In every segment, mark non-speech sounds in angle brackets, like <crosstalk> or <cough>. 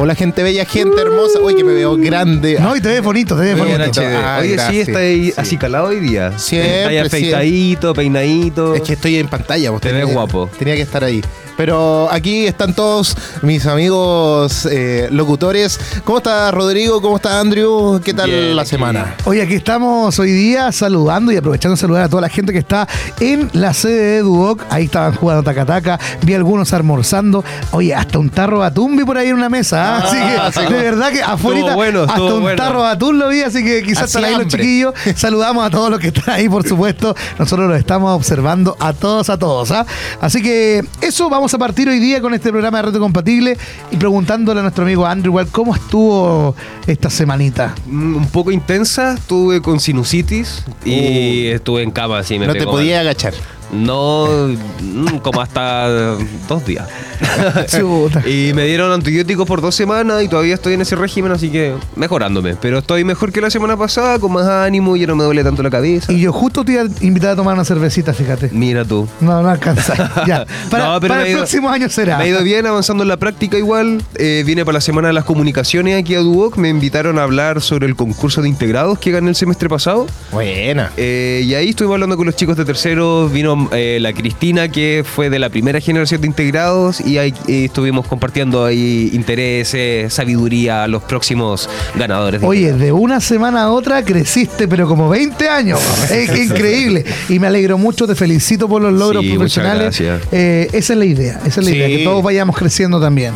Hola, gente bella, gente hermosa. Uy, que me veo grande. No, y te ves bonito, te ves bonito. Ah, Oye, gracias. sí, está ahí Sí. así calado hoy día. Siempre, Está ahí afeitadito, peinadito. Es que estoy en pantalla. vos Te ves guapo. Tenía que estar ahí. Pero aquí están todos mis amigos eh, locutores. ¿Cómo está Rodrigo? ¿Cómo está Andrew? ¿Qué tal Bien, la semana? Oye, aquí estamos hoy día saludando y aprovechando de saludar a toda la gente que está en la sede de Duoc. Ahí estaban jugando tacataca, vi algunos almorzando. Oye, hasta un tarro de atún vi por ahí en una mesa. ¿Ah? Así que, de verdad que afuera, bueno, hasta un bueno. tarro de atún lo vi, así que quizás están ahí los hambre. chiquillos. Saludamos a todos los que están ahí, por supuesto. Nosotros los estamos observando a todos, a todos. ¿ah? Así que eso, vamos a partir hoy día con este programa de Reto Compatible y preguntándole a nuestro amigo Andrew igual cómo estuvo esta semanita. Mm, Un poco intensa, estuve con sinusitis y estuve en cama así. Me no te podía mal. agachar. No, mm, como hasta dos días. <laughs> Chuta. y me dieron antibióticos por dos semanas y todavía estoy en ese régimen, así que mejorándome. Pero estoy mejor que la semana pasada, con más ánimo, ya no me duele tanto la cabeza. Y yo justo te iba a invitar a tomar una cervecita, fíjate. Mira tú. No, no alcanza. <laughs> Ya. Para, No, pero para el ido- próximo año será. Me ha ido bien avanzando en la práctica igual. Eh, vine para la semana de las comunicaciones aquí a Duoc. Me invitaron a hablar sobre el concurso de integrados que gané el semestre pasado. Buena. Eh, y ahí estuvimos hablando con los chicos de tercero. Vino eh, la Cristina, que fue de la primera generación de integrados. Y ahí estuvimos compartiendo ahí intereses, sabiduría a los próximos ganadores. de Oye, de una semana a otra creciste, pero como 20 años. <laughs> Es increíble. Y me alegro mucho, te felicito por los logros Sí, profesionales. Eh, esa es la idea, esa es la Sí. idea, que todos vayamos creciendo también.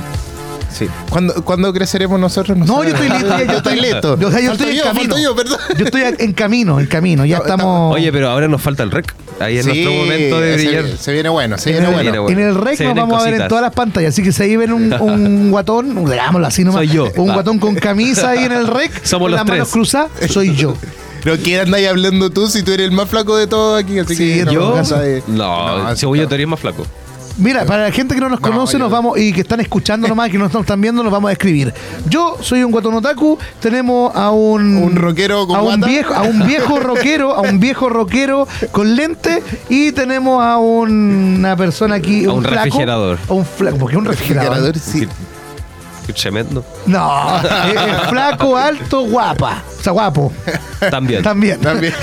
Sí. ¿Cuándo, cuándo creceremos nosotros? No, yo estoy <laughs> listo, yo estoy listo. Yo, o sea, yo Falto estoy en camino. falto yo, perdón. Yo estoy en camino, en camino. Ya No, estamos. Oye, pero ahora nos falta el rec. Ahí es Sí, nuestro momento de se- brillar. Se, viene bueno, se en viene el, bueno. viene bueno. en el rec Se nos vamos a ver en todas las pantallas. Así que si ahí ven un, <laughs> un guatón, digámoslo así nomás. Soy yo. Un guatón con camisa ahí en el rec. <laughs> Somos con los las manos cruzadas, soy yo. Pero ¿qué andáis hablando tú si tú eres el más flaco de todos aquí? Así Sí, que no, ¿Yo? no. No, No, según yo te harías más flaco. Mira, para la gente que no nos No, conoce yo- nos vamos y que están escuchando nomás, que no nos están viendo, nos vamos a escribir. Yo soy un guatón otaku, tenemos a un Un rockero con a un guata. viejo, a un viejo rockero, a un viejo rockero con lente y tenemos a un- una persona aquí, A un flaco, refrigerador. a un flaco, porque un refrigerador. sí. Qué tremendo. No, <laughs> es, es flaco, alto, guapa, o sea, guapo. También. <laughs> También. También. <laughs>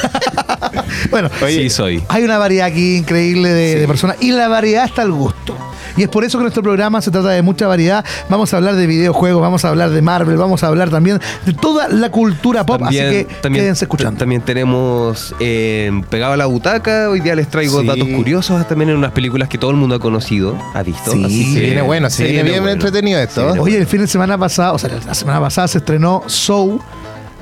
Bueno, Oye, sí, soy. Hay una variedad aquí increíble de, de personas y la variedad está al gusto. Y es por eso que nuestro programa se trata de mucha variedad. Vamos a hablar de videojuegos, vamos a hablar de Marvel, vamos a hablar también de toda la cultura pop. así que quédense escuchando. También tenemos eh, pegado a la butaca. Hoy día les traigo Sí. datos curiosos también en unas películas que todo el mundo ha conocido, ha visto. Sí, así se que viene bueno, se viene bien bueno. entretenido esto. Viene Oye, el fin de semana pasado, o sea, la semana pasada se estrenó Soul.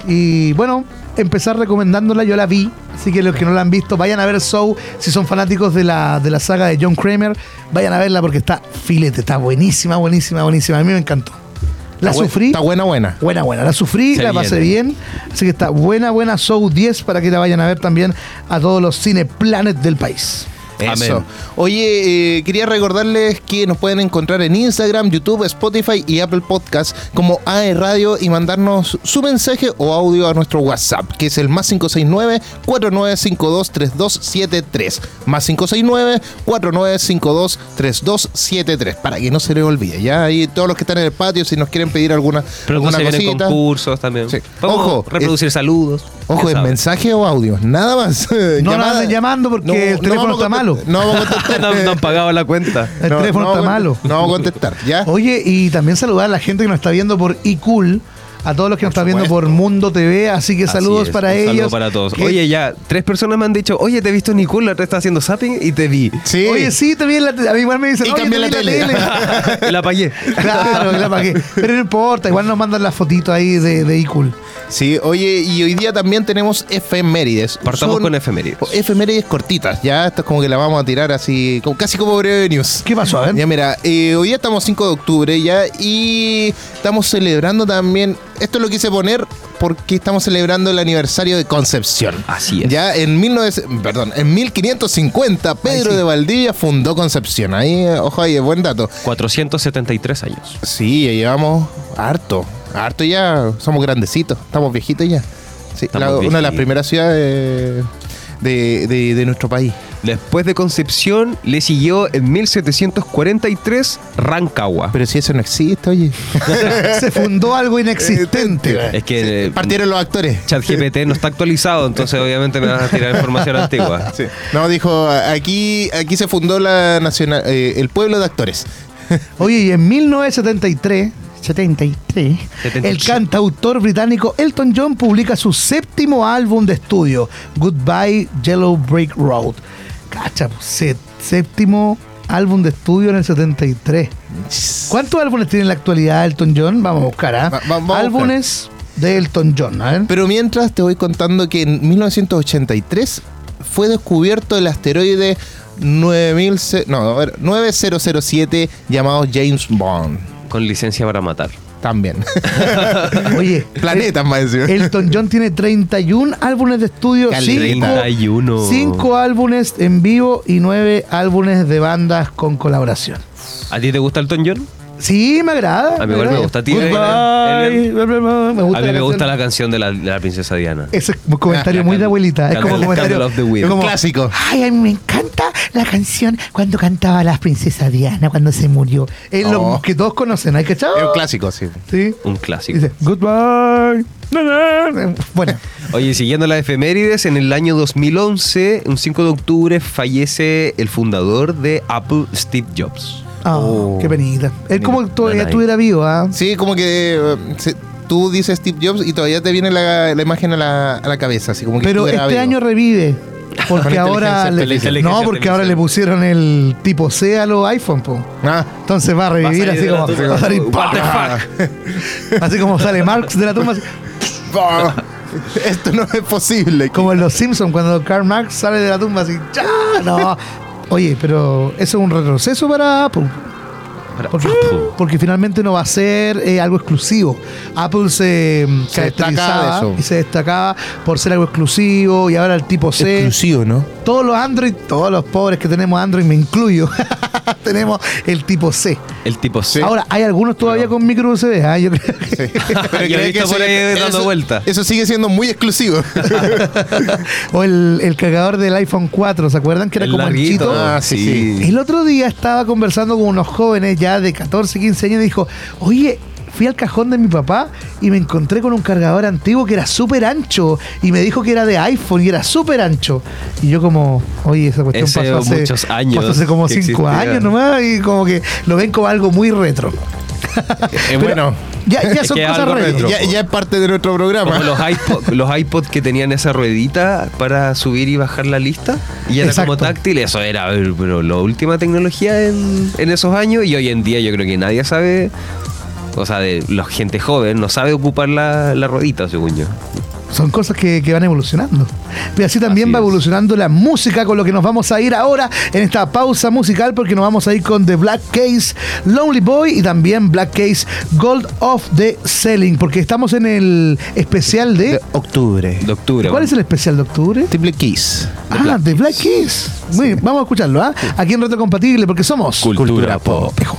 Y bueno, empezar recomendándola, yo la vi. Así que los que no la han visto, vayan a ver Soul. Si son fanáticos de la, de la saga de John Kramer, vayan a verla porque está filete, está buenísima, buenísima, buenísima. A mí me encantó. La Está sufrí. Está buena, buena. Buena, buena. La sufrí, Se la pasé viene. bien. Así que está buena, buena Show 10 para que la vayan a ver también a todos los cine planet del país. Eso. Amén. Oye, eh, quería recordarles que nos pueden encontrar en Instagram, YouTube, Spotify y Apple Podcast como AE Radio y mandarnos su mensaje o audio a nuestro WhatsApp, que es el más 569-4952-3273. Más 569-4952-3273. Para que no se les olvide. Ya ahí todos los que están en el patio, si nos quieren pedir alguna, Pero alguna cosita. concursos también. Sí. Ojo, reproducir saludos. Ojo, ¿es mensaje o audio? Nada más. <laughs> No llamando porque el teléfono está contestar- malo. No vamos a contestar. <laughs> no, no han pagado la cuenta. El No, teléfono no está malo. No vamos a contestar, ¿ya? Oye, y también saludar a la gente que nos está viendo por iCool, a todos los que nos están viendo por Mundo TV, así que Así saludos es, para un ellos. Saludo para todos. Oye, ya, tres personas me han dicho, oye, te he visto en Nicole, la otra está haciendo zapping y te vi. Sí. Oye, sí, te vi en la tele. A mí igual me dicen, Y oye, cambié te la tele. <laughs> la apagué. claro, la pagué. Pero no importa, igual nos mandan las fotitos ahí de, de iCool. Sí, oye, y hoy día también tenemos efemérides. Partamos Son con efemérides. Efemérides cortitas, ya. Esto es como que la vamos a tirar así, como- casi como breve news. ¿Qué pasó? A ver. Ya mira, eh, hoy día estamos 5 de octubre ya y estamos celebrando también, esto lo quise poner porque estamos celebrando el aniversario de Concepción. Así es. Ya en 19, perdón, en 1550 Pedro Ahí sí. de Valdivia fundó Concepción. Ahí, eh, ojo ahí, buen dato. 473 años. Sí, ya llevamos harto, harto ya, somos grandecitos, estamos viejitos ya. Sí, la- una de las primeras ciudades de, de- de nuestro país. Después de Concepción, le siguió en 1743 Rancagua. Pero si eso no existe, oye. <laughs> Se fundó algo inexistente. Es que eh, Partieron los actores. ChatGPT no está actualizado, entonces obviamente me vas a tirar información <laughs> antigua. Sí. No, dijo, aquí, aquí se fundó la nacional, eh, el pueblo de actores. Oye, y en 1973, 73, 73. el cantautor británico Elton John publica su séptimo álbum de estudio, Goodbye Yellow Brick Road. Cacha, pues, sé- séptimo álbum de estudio en el 73. ¿Cuántos álbumes tiene en la actualidad Elton John? Vamos a buscar, ¿ah? Va- va- vamos a Álbumes de Elton John, a ver. Pero mientras te voy contando que en 1983 fue descubierto el asteroide 9000, ce- no, a ver, 9007 llamado James Bond. Con licencia para matar. También. <laughs> Oye, <laughs> Planetas más encima. Elton John tiene 31 álbumes de estudio, Caleta. 5 31. Cinco álbumes en vivo y nueve álbumes de bandas con colaboración. ¿A ti te gusta Elton John? Sí, me agrada. A mí igual me gusta. ¿A ti, Goodbye, Elian? bla, bla, bla. Me gusta A mí me gusta la canción de la, de la princesa Diana. Ese es un comentario La muy de can- abuelita. Es como Candle- comentario. Of the Wind. es como, Un clásico. Ay, a mí me encanta la canción cuando cantaba la princesa Diana cuando se murió. Es lo Oh. que todos conocen, ¿hay cachado? Es un clásico, sí. Sí. Un clásico. Dice, goodbye. na, na. Bueno, <laughs> Oye, siguiendo las efemérides, en el año 2011, un 5 de octubre, fallece el fundador de Apple, Steve Jobs. Ah, Oh. qué penita. Es como que todavía estuviera vivo, ¿ah? Sí, como que eh, se- tú dices Steve Jobs y todavía te viene la, la imagen a la, a la cabeza, así como que Pero este vivo. año revive. Porque ahora le, no, porque ahora le pusieron el tipo C a los iPhone, po. Ah, Entonces va a revivir Va a así como tumba. va a salir, What the ¡pah! así como sale Marx de la tumba, así, <laughs> esto no es posible. como en los Simpsons cuando Karl Marx sale de la tumba así, ¡ya! No. Oye, pero eso es un retroceso para Apple. Para- Porque, porque finalmente no va a ser eh, algo exclusivo. Apple se, mm, Se caracterizaba eso. y se destacaba por ser algo exclusivo y ahora el tipo C. Exclusivo, ¿no? Todos los Android, todos los pobres que tenemos Android, me incluyo, <laughs> <laughs> tenemos el tipo C. El tipo C. Ahora, hay algunos todavía con micro USB. ¿ah? Yo creo que- <laughs> Pero Yo he visto por ahí dando eso- vuelta. Eso sigue siendo muy exclusivo. <laughs> o el, el cargador del iPhone 4, ¿se acuerdan? Que era El como larguito. anchito. Ah, sí, sí. El otro día estaba conversando con unos jóvenes ya de 14, 15 años y dijo, oye, fui al cajón de mi papá y me encontré con un cargador antiguo que era súper ancho y me dijo que era de iPhone y era súper ancho. Y yo como, oye, esa cuestión Ese pasó hace, muchos años pasó hace como que 5 existía. años nomás y como que lo ven como algo muy retro. <laughs> Eh, bueno, Ya, ya Es son <laughs> es cosas retro. ya, ya es parte de nuestro programa. Como los iPod, los iPod que tenían esa ruedita para subir y bajar la lista. Y era como táctil. Eso era eh, pero la última tecnología en, en esos años. Y hoy en día yo creo que nadie sabe. O sea, de la gente joven no sabe ocupar la, la ruedita, según yo. Son cosas que, que van evolucionando. Y así también Así va es. evolucionando la música, con lo que nos vamos a ir ahora en esta pausa musical, porque nos vamos a ir con The Black Case, Lonely Boy y también Black Case, Gold of the Selling, porque estamos en el especial de. De octubre. De octubre. ¿Cuál es el especial de octubre? Triple Kiss. Ah, The Black Keys. Muy bien, vamos a escucharlo, ¿ah? Aquí en Reto Compatible, porque somos. Cultura pop. Espejo.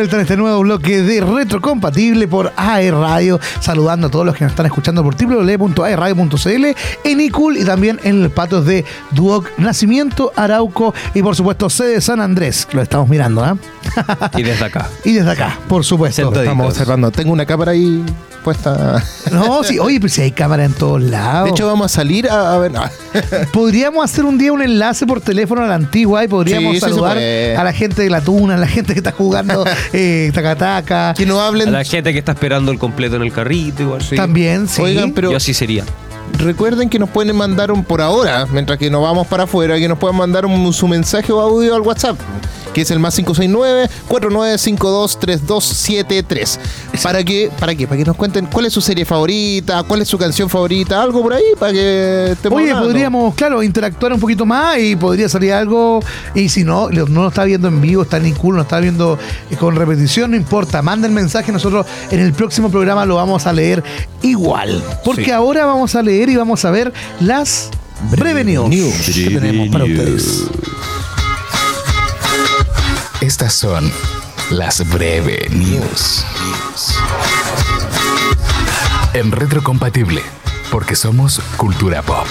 Vuelta en este nuevo bloque de Retrocompatible por AE Radio. Saludando a todos los que nos están escuchando por www.aeradio.cl en iCool y también en los patos de Duoc Nacimiento, Arauco y por supuesto sede San Andrés. Lo estamos mirando, ¿ah? <laughs> Y desde acá. Y desde acá, por supuesto. Estamos observando. Tengo una cámara ahí puesta. <laughs> No, sí, oye, pues si hay cámara en todos lados. De hecho, vamos a salir a, a ver. <laughs> podríamos hacer un día un enlace por teléfono a la antigua y podríamos Sí, saludar a la gente de la tuna, a la gente que está jugando eh, tacataca. que no A hablen. la gente que está esperando el completo en el carrito, igual. Sí. También, sí. Oigan, pero Yo así sería. recuerden que nos pueden mandar un por ahora, mientras que nos vamos para afuera, que nos puedan mandar un, su mensaje o audio al WhatsApp. Que es el más 569-4952-3273. ¿Para qué? ¿Para qué? Para que nos cuenten cuál es su serie favorita, cuál es su canción favorita, algo por ahí, para que estemos Oye, hablando. podríamos, claro, interactuar un poquito más y podría salir algo. Y si no, no lo está viendo en vivo, está en Incool, no está viendo eh, con repetición, no importa. Manda el mensaje, nosotros en el próximo programa lo vamos a leer igual. Porque Sí. ahora vamos a leer y vamos a ver las breve news. que tenemos para ustedes. Estas son las breve news. En retrocompatible, porque somos cultura pop.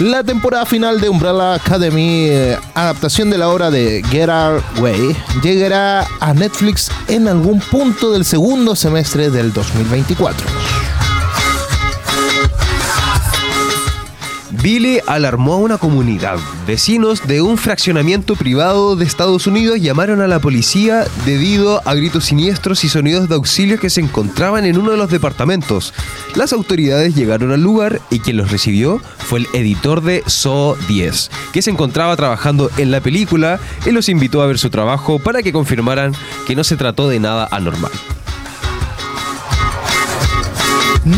La temporada final de Umbrella Academy, eh, adaptación de la obra de Get Our Way, llegará a Netflix en algún punto del segundo semestre del 2024. Billy alarmó a una comunidad. Vecinos de un fraccionamiento privado de Estados Unidos llamaron a la policía debido a gritos siniestros y sonidos de auxilio que se encontraban en uno de los departamentos. Las autoridades llegaron al lugar y quien los recibió fue el editor de Saw 10, que se encontraba trabajando en la película y los invitó a ver su trabajo para que confirmaran que no se trató de nada anormal.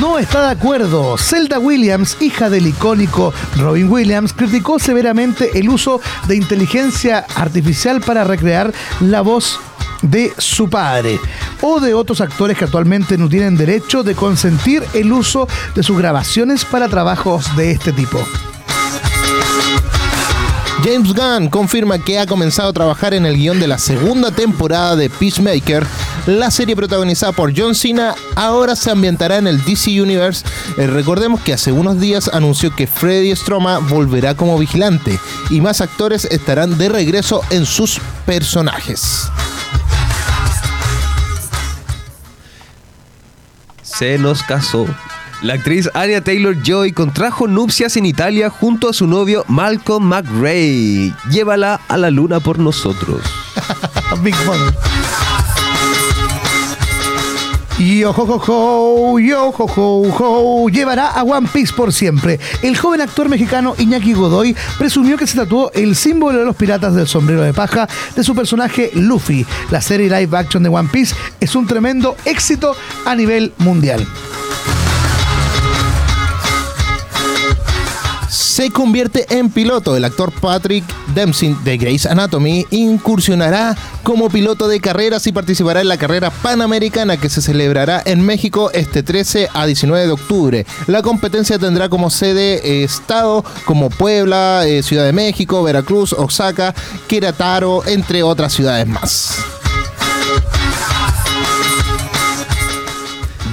No está de acuerdo. Zelda Williams, hija del icónico Robin Williams, criticó severamente el uso de inteligencia artificial para recrear la voz de su padre o de otros actores que actualmente no tienen derecho de consentir el uso de sus grabaciones para trabajos de este tipo. James Gunn confirma que ha comenzado a trabajar en el guion de la segunda temporada de Peacemaker. La serie protagonizada por John Cena ahora se ambientará en el DC Universe. Eh, recordemos que hace unos días anunció que Freddy Stroma volverá como vigilante y más actores estarán de regreso en sus personajes. se nos casó. La actriz Anya Taylor Joy contrajo nupcias en Italia junto a su novio Malcolm McRae. Llévala a la luna por nosotros. <laughs> Big Money. Yo ho ho ho, yo ho llevará a One Piece por siempre. El joven actor mexicano Iñaki Godoy presumió que se tatuó el símbolo de los piratas del sombrero de paja de su personaje Luffy. La serie live action de One Piece es un tremendo éxito a nivel mundial. Se convierte en piloto. El actor Patrick Dempsey de Grey's Anatomy incursionará como piloto de carreras y participará en la carrera panamericana que se celebrará en México este 13 a 19 de octubre. La competencia tendrá como sede eh, estado como Puebla, eh, Ciudad de México, Veracruz, Osaka, Querétaro, entre otras ciudades más.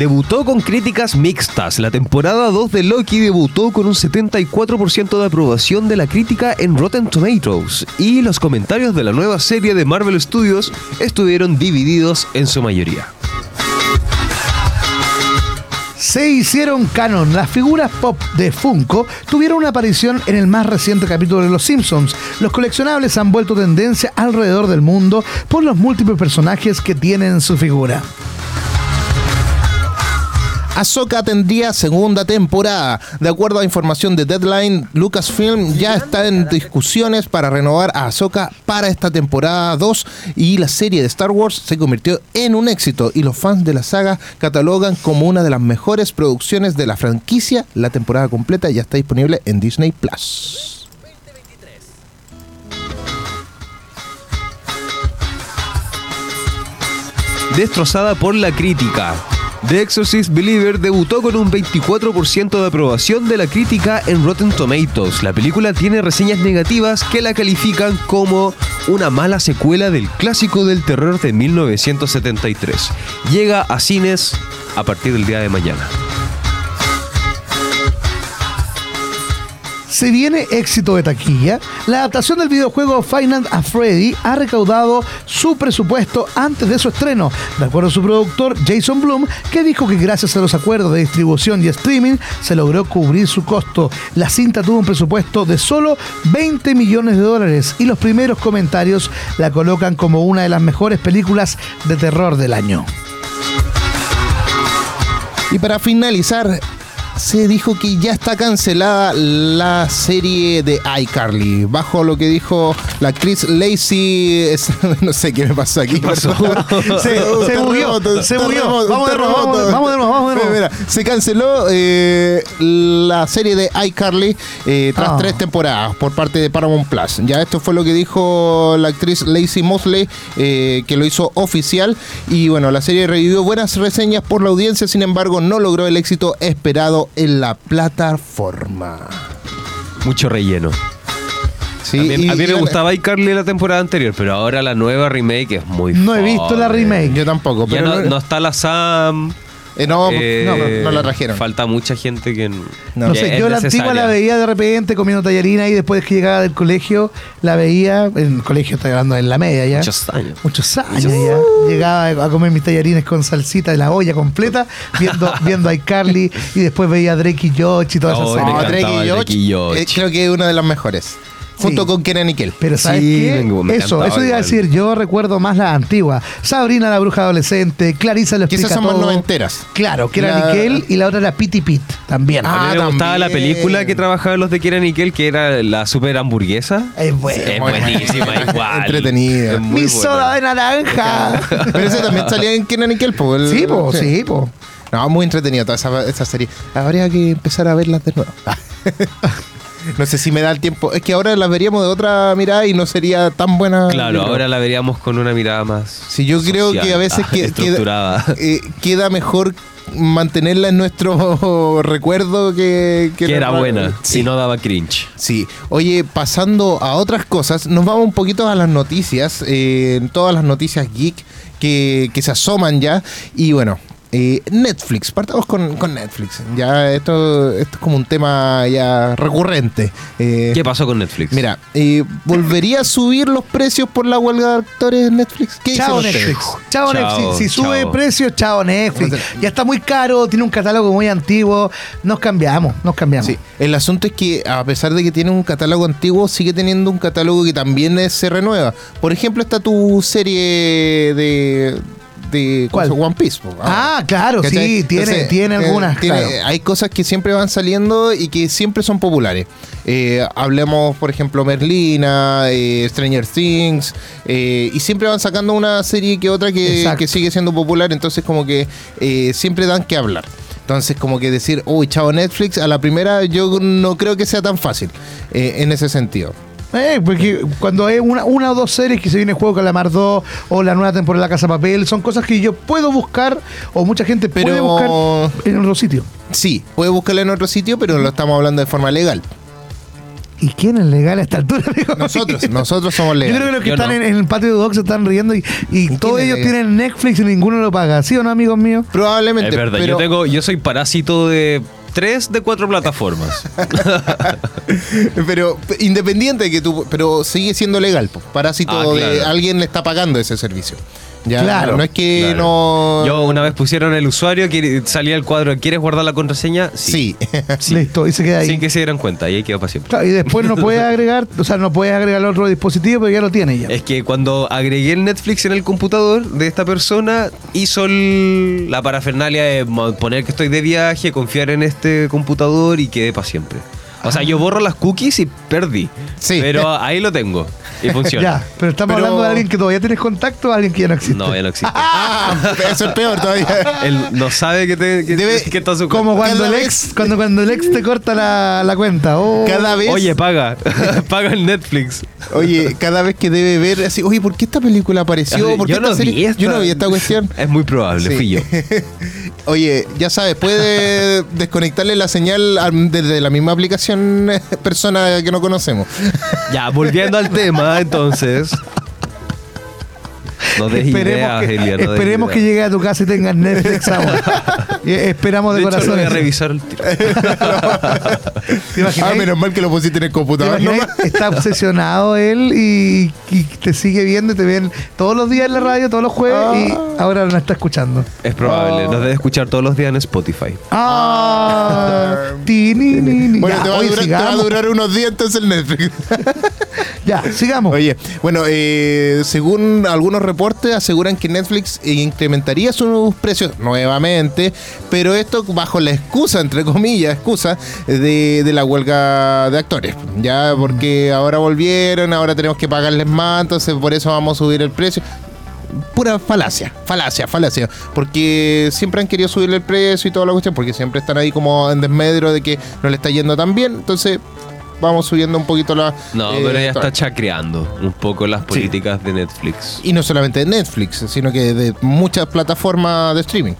Debutó con críticas mixtas. La temporada 2 de Loki debutó con un 74% de aprobación de la crítica en Rotten Tomatoes. Y los comentarios de la nueva serie de Marvel Studios estuvieron divididos en su mayoría. se hicieron canon. Las figuras pop de Funko tuvieron una aparición en el más reciente capítulo de Los Simpsons. Los coleccionables han vuelto tendencia alrededor del mundo por los múltiples personajes que tienen su figura. Ahsoka tendría segunda temporada. De acuerdo a información de Deadline, Lucasfilm ya está en discusiones para renovar a Ahsoka para esta temporada 2 y la serie de Star Wars se convirtió en un éxito y los fans de la saga catalogan como una de las mejores producciones de la franquicia. La temporada completa ya está disponible en Disney Plus. Destrozada por la crítica. The Exorcist Believer debutó con un 24% de aprobación de la crítica en Rotten Tomatoes. La película tiene reseñas negativas que la califican como una mala secuela del clásico del terror de 1973. Llega a cines a partir del día de mañana. Se viene éxito de taquilla. La adaptación del videojuego Final a Freddy ha recaudado su presupuesto antes de su estreno, de acuerdo a su productor Jason Bloom, que dijo que gracias a los acuerdos de distribución y streaming se logró cubrir su costo. La cinta tuvo un presupuesto de solo 20 millones de dólares y los primeros comentarios la colocan como una de las mejores películas de terror del año. Y para finalizar, se dijo que ya está cancelada la serie de iCarly. Bajo lo que dijo la actriz Lacey. es- <laughs> no sé qué me pasó aquí. pasó? <laughs> Se- se terremoto, se terremoto, Vamos de nuevo, vamos de- <laughs> nuevo, vamos de nuevo. Mira, se canceló eh, la serie de iCarly eh, tras Ah. tres temporadas por parte de Paramount Plus. Ya esto fue lo que dijo la actriz Lacey Mosley, eh, que lo hizo oficial. Y bueno, la serie recibió buenas reseñas por la audiencia, sin embargo, no logró el éxito esperado en la plataforma. Mucho relleno. Sí, a mí, y- a mí y me bueno, gustaba iCarly la temporada anterior, pero ahora la nueva remake es muy No he visto la remake. Yo tampoco, Ya pero no, no, no está la Sam. Eh, no, eh, no, no, no la trajeron. Falta mucha gente que. No que sé, es yo la antigua la veía de repente comiendo tallarina y después que llegaba del colegio, la veía, en el colegio estoy hablando en la media ya. Muchos años. Muchos años ya. Llegaba a comer mis tallarines con salsita de la olla completa, viendo, <laughs> viendo a iCarly y después veía a Drake y Josh y todas esas Oh, No, encantaba Drake y Josh. eh, creo que es una de las mejores. Junto Sí. con Kenan y Kel. Pero ¿sabes Sí, qué? me- eso, encantaba eso iba a igual. decir, yo recuerdo más la antigua. Sabrina la bruja adolescente, Clarisa lo explica esas son más todo. noventeras. Claro, era La- Nickel y la otra era Pity Pit también. Ah, a mí me gustaba la también. película que trabajaban los de Kieran Nickel, que era la super hamburguesa. es bueno. Es Muy buenísima, buena. <laughs> igual. Entretenida. Es muy Mi buena. soda de naranja. <laughs> Pero ese también salía en Kenan y Kel, po, el- sí, po, sí, po. No, muy entretenida toda esa, esa serie. Habría que empezar a verlas de nuevo. <laughs> no sé si me da el tiempo. Es que ahora las veríamos de otra mirada y no sería tan buena. Claro, ahora la veríamos con una mirada más. Sí, yo creo que a veces ah, que- queda, <laughs> eh, queda mejor mantenerla en nuestro <laughs> recuerdo que... que era buena Sí. y no daba cringe. Sí, oye, pasando a otras cosas, nos vamos un poquito a las noticias, eh, todas las noticias geek que, que se asoman ya. Y bueno, eh, Netflix, partamos con, con Netflix. Ya esto, esto es como un tema ya recurrente. Eh, ¿Qué pasó con Netflix? Mira, eh, ¿volvería a subir los precios por la huelga de actores en Netflix? ¿Qué Chao Netflix. Chao Chao, Netflix. Si sube chao. precios, chao Netflix. Ya está muy caro, tiene un catálogo muy antiguo. Nos cambiamos, nos cambiamos. Sí, el asunto es que a pesar de que tiene un catálogo antiguo, sigue teniendo un catálogo que también se renueva. Por ejemplo, está tu serie de... de ¿Cuál? One Piece. po. Ah, claro, ¿Cachai? sí, tiene, Entonces, tiene eh, algunas. tiene- claro. Hay cosas que siempre van saliendo y que siempre son populares. Eh, hablemos, por ejemplo, Merlina, eh, Stranger Things, y siempre van sacando una serie que otra que, que sigue siendo popular, entonces como que siempre dan que hablar. Entonces como que decir, uy, chavo Netflix, a la primera yo no creo que sea tan fácil eh, en ese sentido. Eh, porque cuando hay una, una o dos series que se viene Juego Calamar 2 o la nueva temporada de La Casa de Papel, son cosas que yo puedo buscar o mucha gente puede Pero- buscar en otro sitio. Sí, puede buscarla en otro sitio, pero lo estamos hablando de forma legal. ¿Y quién es legal a esta altura? <laughs> amigo? Nosotros, nosotros somos Yo legales. creo que los que Yo están no. en, en el patio de Doc se están riendo y, y todos ellos legal? tienen Netflix y ninguno lo paga. ¿Sí o no, amigos míos? Probablemente. Es verdad, pero, yo tengo, yo soy parásito de tres de cuatro plataformas. <laughs> pero independiente de que tú, pero sigue siendo legal, parásito Ah, de alguien le está pagando ese servicio. Ya, Claro, no es que Claro. no. Yo una vez pusieron el usuario, salía el cuadro, ¿quieres guardar la contraseña? Sí. <laughs> Sí. Listo, y se queda ahí. Sin que se dieran cuenta, y ahí quedó para siempre. Claro, y después no puedes <laughs> agregar, o sea, no puedes agregar otro dispositivo, pero ya lo tiene ya. Es que cuando agregué el Netflix en el computador de esta persona, hizo el- la parafernalia de poner que estoy de viaje, confiar en este computador y quedé para siempre. O sea, yo borro las cookies y perdí. Sí. Pero ahí lo tengo y funciona. Ya, pero estamos Pero- hablando de alguien que todavía tienes contacto o alguien que ya no existe. No, ya no existe. <laughs> ah, eso es peor todavía. Él no sabe que, te, que, Debe- que está su Como cuando el vez- ex, cuando, cuando el ex te corta la, la cuenta. Oh. Cada vez. Oye, paga. <laughs> paga el Netflix. Oye, cada vez que debe ver así, oye, ¿por qué esta película apareció? ¿Por qué yo, esta no serie- vi esta, Yo no vi esta cuestión. Es muy probable, Sí. fui yo. <laughs> Oye, ya sabes, puede <laughs> desconectarle la señal al- desde la misma aplicación eh, persona que no conocemos. Ya, volviendo al tema, entonces. No des Esperemos, ideas, que, Elia, no des esperemos que ideas. llegue a tu casa y tengas Netflix <laughs> ahora. Esperamos de, De hecho, lo corazón. voy a revisar el tiro. <laughs> ¿Te imaginas? Ah, menos mal que lo pusiste en el ¿Te computador. imaginas? Está obsesionado él y, y te sigue viendo y te ven todos los días en la radio, todos los jueves y ahora no está escuchando. Es probable, Oh. nos debe escuchar todos los días en Spotify. Ah, ti, ni, ni, ni. Bueno, Ya, te, va a oye, durar, te va a durar unos días entonces el Netflix. <laughs> Ya, sigamos. Oye, bueno, eh, según algunos reportes aseguran que Netflix incrementaría sus precios nuevamente, pero esto bajo la excusa, entre comillas, excusa de, de la huelga de actores. Ya, porque ahora volvieron, ahora tenemos que pagarles más, entonces por eso vamos a subir el precio pura falacia, falacia, falacia. Porque siempre han querido subirle el precio y toda la cuestión, porque siempre están ahí como en desmedro de que no le está yendo tan bien. Entonces, vamos subiendo un poquito la. No, eh, pero ella está chacreando un poco las políticas de Netflix. Y no solamente de Netflix, sino que de muchas plataformas de streaming.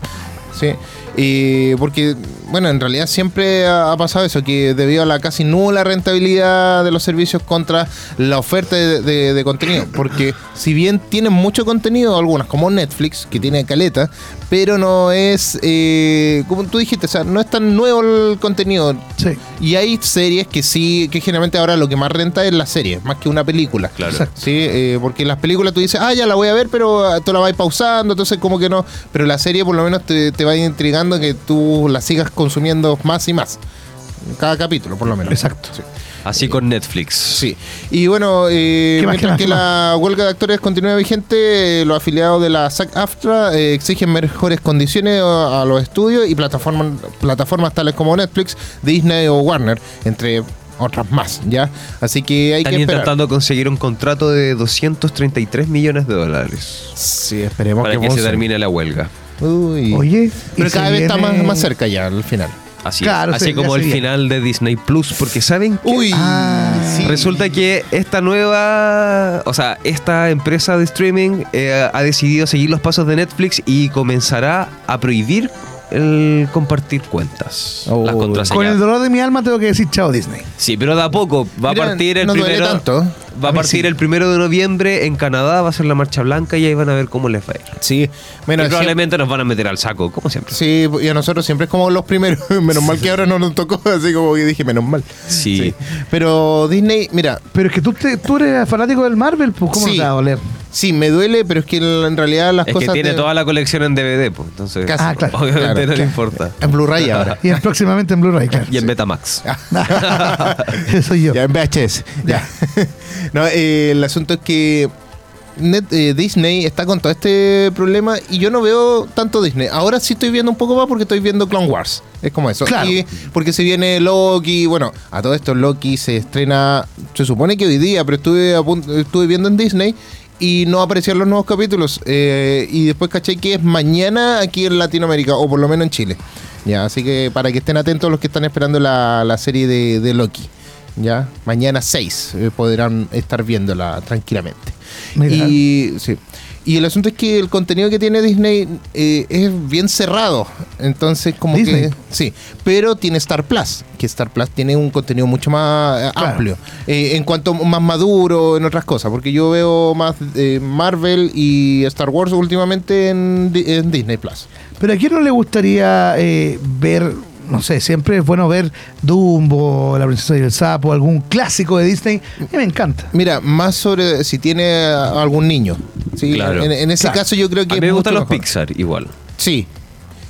Sí. Y porque, bueno, en realidad siempre ha ha pasado eso, que debido a la casi nula rentabilidad de los servicios contra la oferta de, de- de contenido. Porque si bien tienen mucho contenido, algunas como Netflix, que tiene caleta, pero no es, eh, como tú dijiste, o sea, no es tan nuevo el contenido. Sí. Y hay series que sí, que generalmente ahora lo que más renta es la serie, más que una película. Claro. Exacto. Sí, eh, porque las películas tú dices, ah, ya la voy a ver, pero ah, tú la vas pausando, entonces como que no. Pero la serie por lo menos te, te va intrigando que tú la sigas consumiendo más y más. Cada capítulo, por lo menos. Exacto. Sí. Así con Netflix. Sí. Y bueno, eh, ¿Qué más, mientras que la huelga de actores continúa vigente, eh, los afiliados de la SAG-AFTRA eh, exigen mejores condiciones a, a los estudios y plataformas, plataformas tales como Netflix, Disney o Warner, entre otras más, ¿ya? Así que hay Están que esperar. intentando conseguir un contrato de 233 millones de dólares Sí, esperemos para que se termine la huelga. Uy. Oye, y Pero cada vez está más, más cerca ya al final. Así, Claro, así sí, como el final de Disney Plus, porque saben que Uy, Ah, sí. Resulta que esta nueva, o sea, esta empresa de streaming eh, ha decidido seguir los pasos de Netflix y comenzará a prohibir el compartir cuentas, Oh. las contraseñas. Con el dolor de mi alma tengo que decir chao Disney. Sí, pero de a poco va Mira, a partir el no primero. tanto. Va a partir sí. el primero de noviembre en Canadá, va a ser la marcha blanca y ahí van a ver cómo les va a ir. Sí, y siempre- probablemente nos van a meter al saco, como siempre. sí, y a nosotros siempre es como los primeros. <laughs> menos mal que ahora no nos tocó, así como que dije, menos mal. Sí. Pero Disney, mira, Pero es que tú, te- tú eres fanático del Marvel, pues ¿cómo Sí. no te va a doler? Sí, me duele, pero es que en realidad las Es que cosas. tiene de- toda la colección en DVD, pues, entonces Casi. Ah, claro. obviamente Claro, no le importa. En Blu-ray ahora. <laughs> Y en- próximamente en Blu-ray, claro. Y en Betamax. Eso <laughs> soy yo. Ya en VHS. Ya. <laughs> no, eh, el asunto es que Net- eh, Disney está con todo este problema y yo no veo tanto Disney. Ahora sí estoy viendo un poco más porque estoy viendo Clone Wars. Es como eso. Claro. Y porque se viene Loki. Bueno, a todo esto Loki se estrena, se supone que hoy día, pero estuve, a punto- estuve viendo en Disney y no aparecían los nuevos capítulos. Eh, y después caché que es mañana aquí en Latinoamérica, o por lo menos en Chile. Ya, así que para que estén atentos los que están esperando la, la serie de, de Loki. Ya, mañana 6 eh, podrán estar viéndola tranquilamente. Y, sí. Y el asunto es que el contenido que tiene Disney eh, es bien cerrado. Entonces, como Disney. que. Sí, pero tiene Star Plus, que Star Plus tiene un contenido mucho más eh, Claro. amplio. Eh, en cuanto más maduro, en otras cosas. Porque yo veo más eh, Marvel y Star Wars últimamente en, en Disney Plus. Pero a quién no le gustaría eh, ver, no sé, siempre es bueno ver Dumbo, La Princesa y el Sapo, algún clásico de Disney. A mí me encanta. Mira, más sobre si tiene algún niño. Sí, Claro. en, en ese Claro. caso yo creo que A mí me gustan los mejor. Pixar igual. Sí.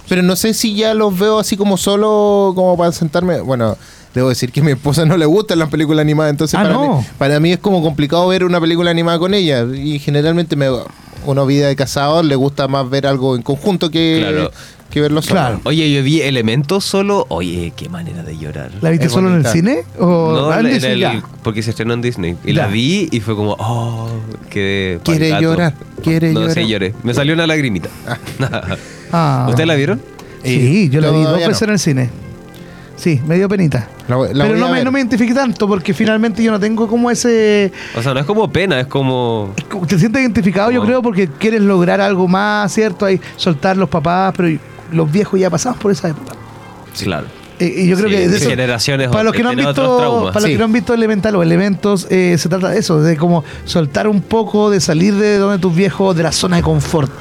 Pero no sé si ya los veo así como solo, como para sentarme. Bueno, debo decir que a mi esposa no le gustan las películas animadas, entonces Ah, para, no. mí, para mí es como complicado ver una película animada con ella. Y generalmente me una vida de casado le gusta más ver algo en conjunto que, Claro. Que verlo solo. Claro. Oye, yo vi Elementos solo. Oye, qué manera de llorar. ¿La viste Es solo en el bonita. cine? ¿O No, en, el- porque se estrenó en Disney. Y Ya. la vi y fue como, oh, qué Quiere palgato. llorar, quiere no, llorar. sí lloré. Me salió una lagrimita. Ah. <laughs> ¿Ustedes la vieron? Sí, yo la vi dos Todavía veces no. en el cine. Sí, me dio penita. La voy- la Pero voy no a me, ver. no me identifiqué tanto porque finalmente yo no tengo como ese... O sea, no es como pena, es como. Te sientes identificado yo creo porque quieres lograr algo más, ¿cierto? Hay soltar los papás, pero los viejos ya pasamos por esa época. Claro. Eh, y yo creo Sí, que de eso- generaciones para los que no han visto para los que no han visto Elemental o Elementos eh, se trata de eso de como soltar un poco de salir de donde tus viejos de la zona de confort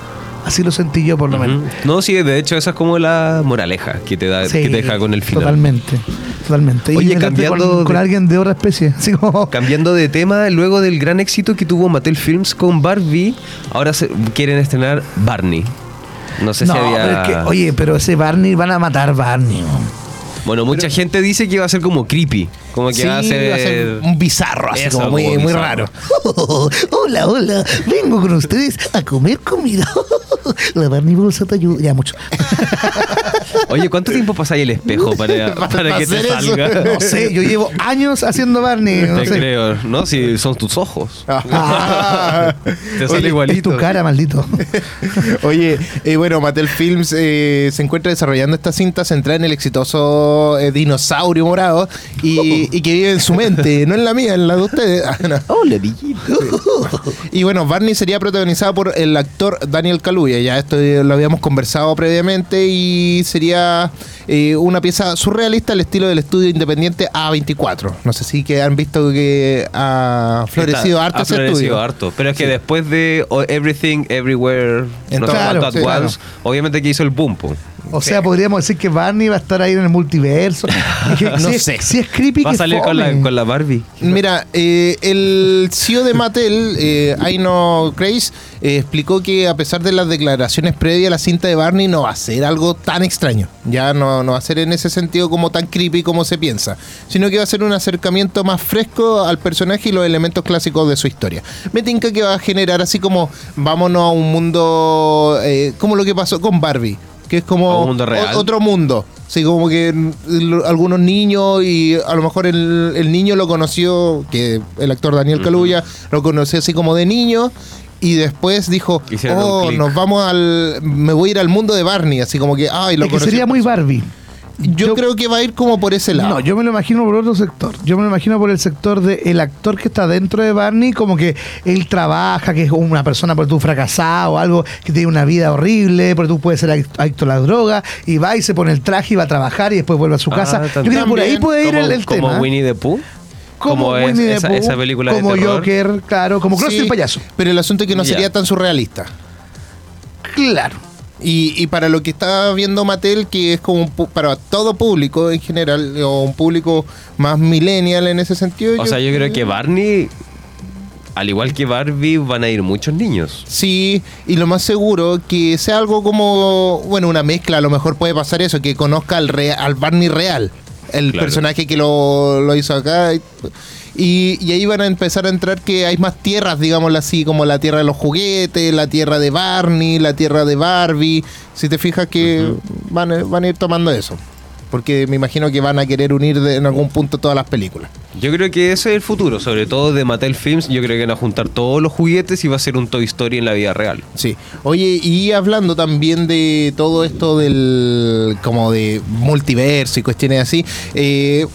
así lo sentí yo por lo menos. No, sí, de hecho, esa es como la moraleja que te da, Sí, que te deja con el final. totalmente totalmente Oye, y cambiando con, con de- alguien de otra especie <laughs> así como Cambiando de tema, luego del gran éxito que tuvo Mattel Films con Barbie, ahora se- quieren estrenar Barney. No sé no, si había. pero es que, oye pero ese Barney van a matar Barney ¿no? Bueno, mucha gente dice que va a ser como creepy. Como que Sí, va a ser. va a ser un bizarro, así Eso, como muy, como muy bizarro. raro. <laughs> hola, hola. Vengo con ustedes a comer comida. <laughs> <laughs> La Barney Bolsa te ayuda. Ya mucho. <laughs> Oye, ¿cuánto tiempo pasáis el espejo <laughs> para, Para para que te eso. salga? No sé, yo llevo años haciendo Barney. No Te sé. creo, ¿no? Si son tus ojos. Ah. Te sale Es igualito. tu cara, maldito. Oye, eh, bueno, Mattel Films eh, se encuentra desarrollando esta cinta centrada en el exitoso eh, dinosaurio morado y, y que vive en su mente, no en la mía, en la de ustedes. Ah, no. Hola, Villito. Y bueno, Barney sería protagonizado por el actor Daniel Kaluuya. Ya esto lo habíamos conversado previamente y sería eh, una pieza surrealista al estilo del estudio independiente A24. No sé si que han visto que ha florecido Está- harto ha ese florecido estudio. harto. Pero es que después de oh, Everything, Everywhere, En no claro, at sí, once, obviamente que hizo el boom. po. O sea, podríamos decir que Barney va a estar ahí en el multiverso. <laughs> No si es- sé. Si es creepy, Va a salir con la, con la Barbie. Mira, eh, el CEO de Mattel, eh, Aino Grace, eh, explicó que a pesar de las declaraciones previas, la cinta de Barney no va a ser algo tan extraño. Ya no, no va a ser en ese sentido como tan creepy como se piensa, sino que va a ser un acercamiento más fresco al personaje y los elementos clásicos de su historia. Me tinca que va a generar así como vámonos a un mundo eh, como lo que pasó con Barbie. Que es como A un mundo real. o- otro mundo. Sí, como que algunos niños y a lo mejor el, el niño lo conoció, que el actor Daniel Kaluuya lo conoció así como de niño y después dijo, Hicieron oh, nos vamos al, me voy a ir al mundo de Barney, así como que, ay, lo Es que sería muy eso". Barbie. Yo, yo- creo que va a ir como por ese lado. No, yo me lo imagino por otro sector. Yo me lo imagino por el sector del el actor que está dentro de Barney, como que él trabaja, que es una persona por tú fracasada o algo que tiene una vida horrible, porque tú puedes ser adicto adicto a la droga, y va y se pone el traje y va a trabajar y después vuelve a su Ah, casa. Yo creo que por ahí puede ir como, el, el como tema. Winnie the Pooh. como como es Winnie the esa- Pooh, esa película como. Joker, claro, como Cross Sí, el payaso. Pero el asunto es que no sería tan surrealista. Claro. Y, y para lo que está viendo Mattel, que es como para todo público en general, o un público más millennial en ese sentido. O sea, yo creo que Barney, al igual que Barbie, van a ir muchos niños. Sí, y lo más seguro que sea algo como, bueno, una mezcla, a lo mejor puede pasar eso, que conozca al, rea- al Barney real, el Claro. personaje que lo, lo hizo acá. Y, y ahí van a empezar a entrar que hay más tierras, digámoslo así, como la tierra de los juguetes, la tierra de Barney, la tierra de Barbie. Si te fijas que van, a- van a ir tomando eso. Porque me imagino que van a querer unir de- en algún punto todas las películas. Yo creo que ese es el futuro, sobre todo de Mattel Films. Yo creo que van a juntar todos los juguetes y va a ser un Toy Story en la vida real. Sí. Oye, y hablando también de todo esto del como de multiverso y cuestiones así, eh,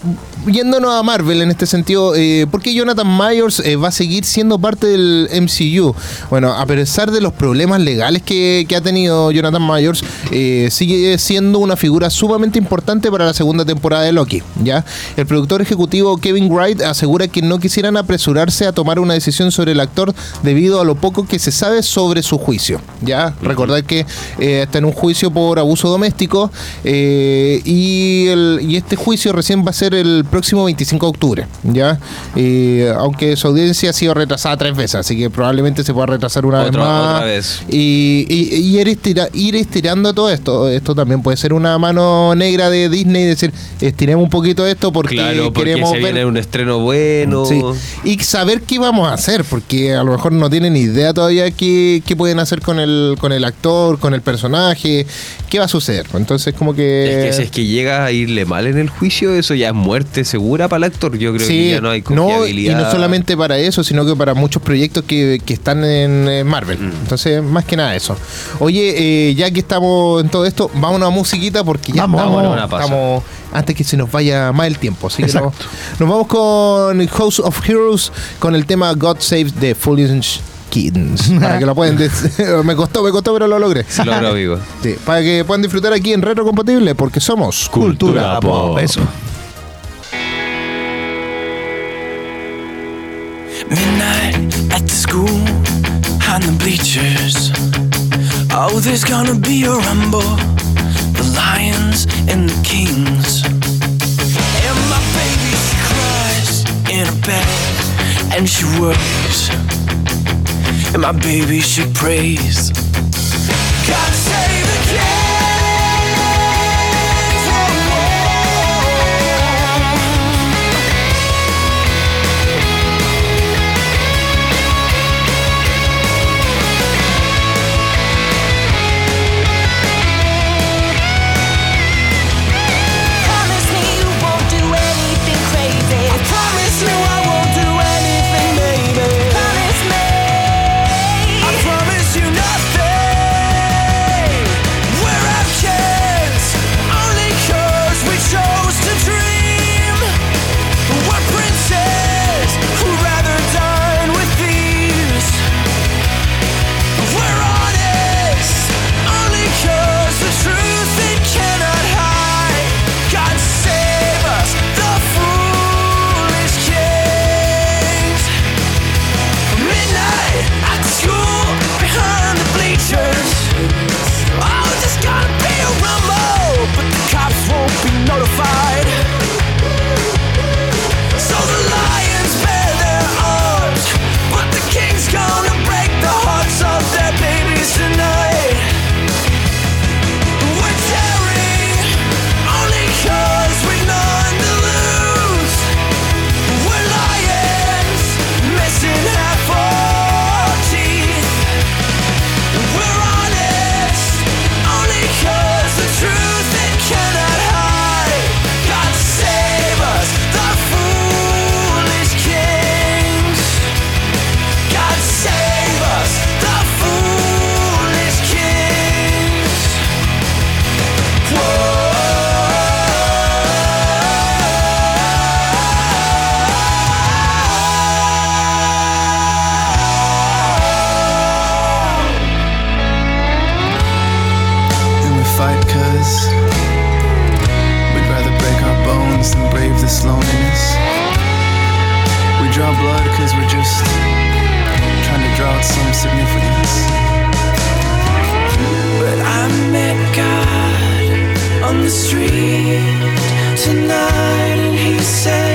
yéndonos a Marvel en este sentido, eh, ¿por qué Jonathan Myers eh, va a seguir siendo parte del MCU? Bueno, a pesar de los problemas legales que, ha tenido Jonathan Myers, eh, sigue siendo una figura sumamente importante para la segunda temporada de Loki, ¿ya? El productor ejecutivo Kevin Wright asegura que no quisieran apresurarse a tomar una decisión sobre el actor debido a lo poco que se sabe sobre su juicio, ¿ya? Recordar que está en un juicio por abuso doméstico y, y este juicio recién va a ser el próximo 25 de octubre, ¿ya? Eh, aunque su audiencia ha sido retrasada tres veces, así que probablemente se pueda retrasar una Otra- vez más. otra vez. Y, y- y ir, estira- ir estirando todo esto. Esto también puede ser una mano negra de Disney decir, estiremos un poquito esto porque, claro, porque queremos se ver... un estreno bueno. Sí. Y saber qué vamos a hacer, porque a lo mejor no tienen idea todavía qué, qué pueden hacer con el, con el actor, con el personaje, qué va a suceder. Entonces como que... Es que si es que llega a irle mal en el juicio, eso ya es muerte segura para el actor. Yo creo que ya no hay y confiabilidad. no solamente para eso, sino que para muchos proyectos que, que están en Marvel. Mm. Entonces, más que nada eso. Oye, eh, ya que estamos en todo esto, vámonos a musiquita porque ya Vamos, estamos, pausa. estamos antes que se nos vaya más el tiempo. Así que Exacto. nos, nos vamos con House of Heroes con el tema God Save the Foolish Kittens. <laughs> para que lo puedan... des- <laughs> me costó, me costó, pero lo logré. Se logró, <laughs> amigo. Sí, para que puedan disfrutar aquí en Retro Compatible porque somos Cultura Pop. Eso. Midnight at the school, on the bleachers. Oh, there's gonna be a rumble. The lions and the kings. And my baby, she cries in her bed, and she worries. And my baby, she prays. God got some significance. But I met God on the street tonight, and he said.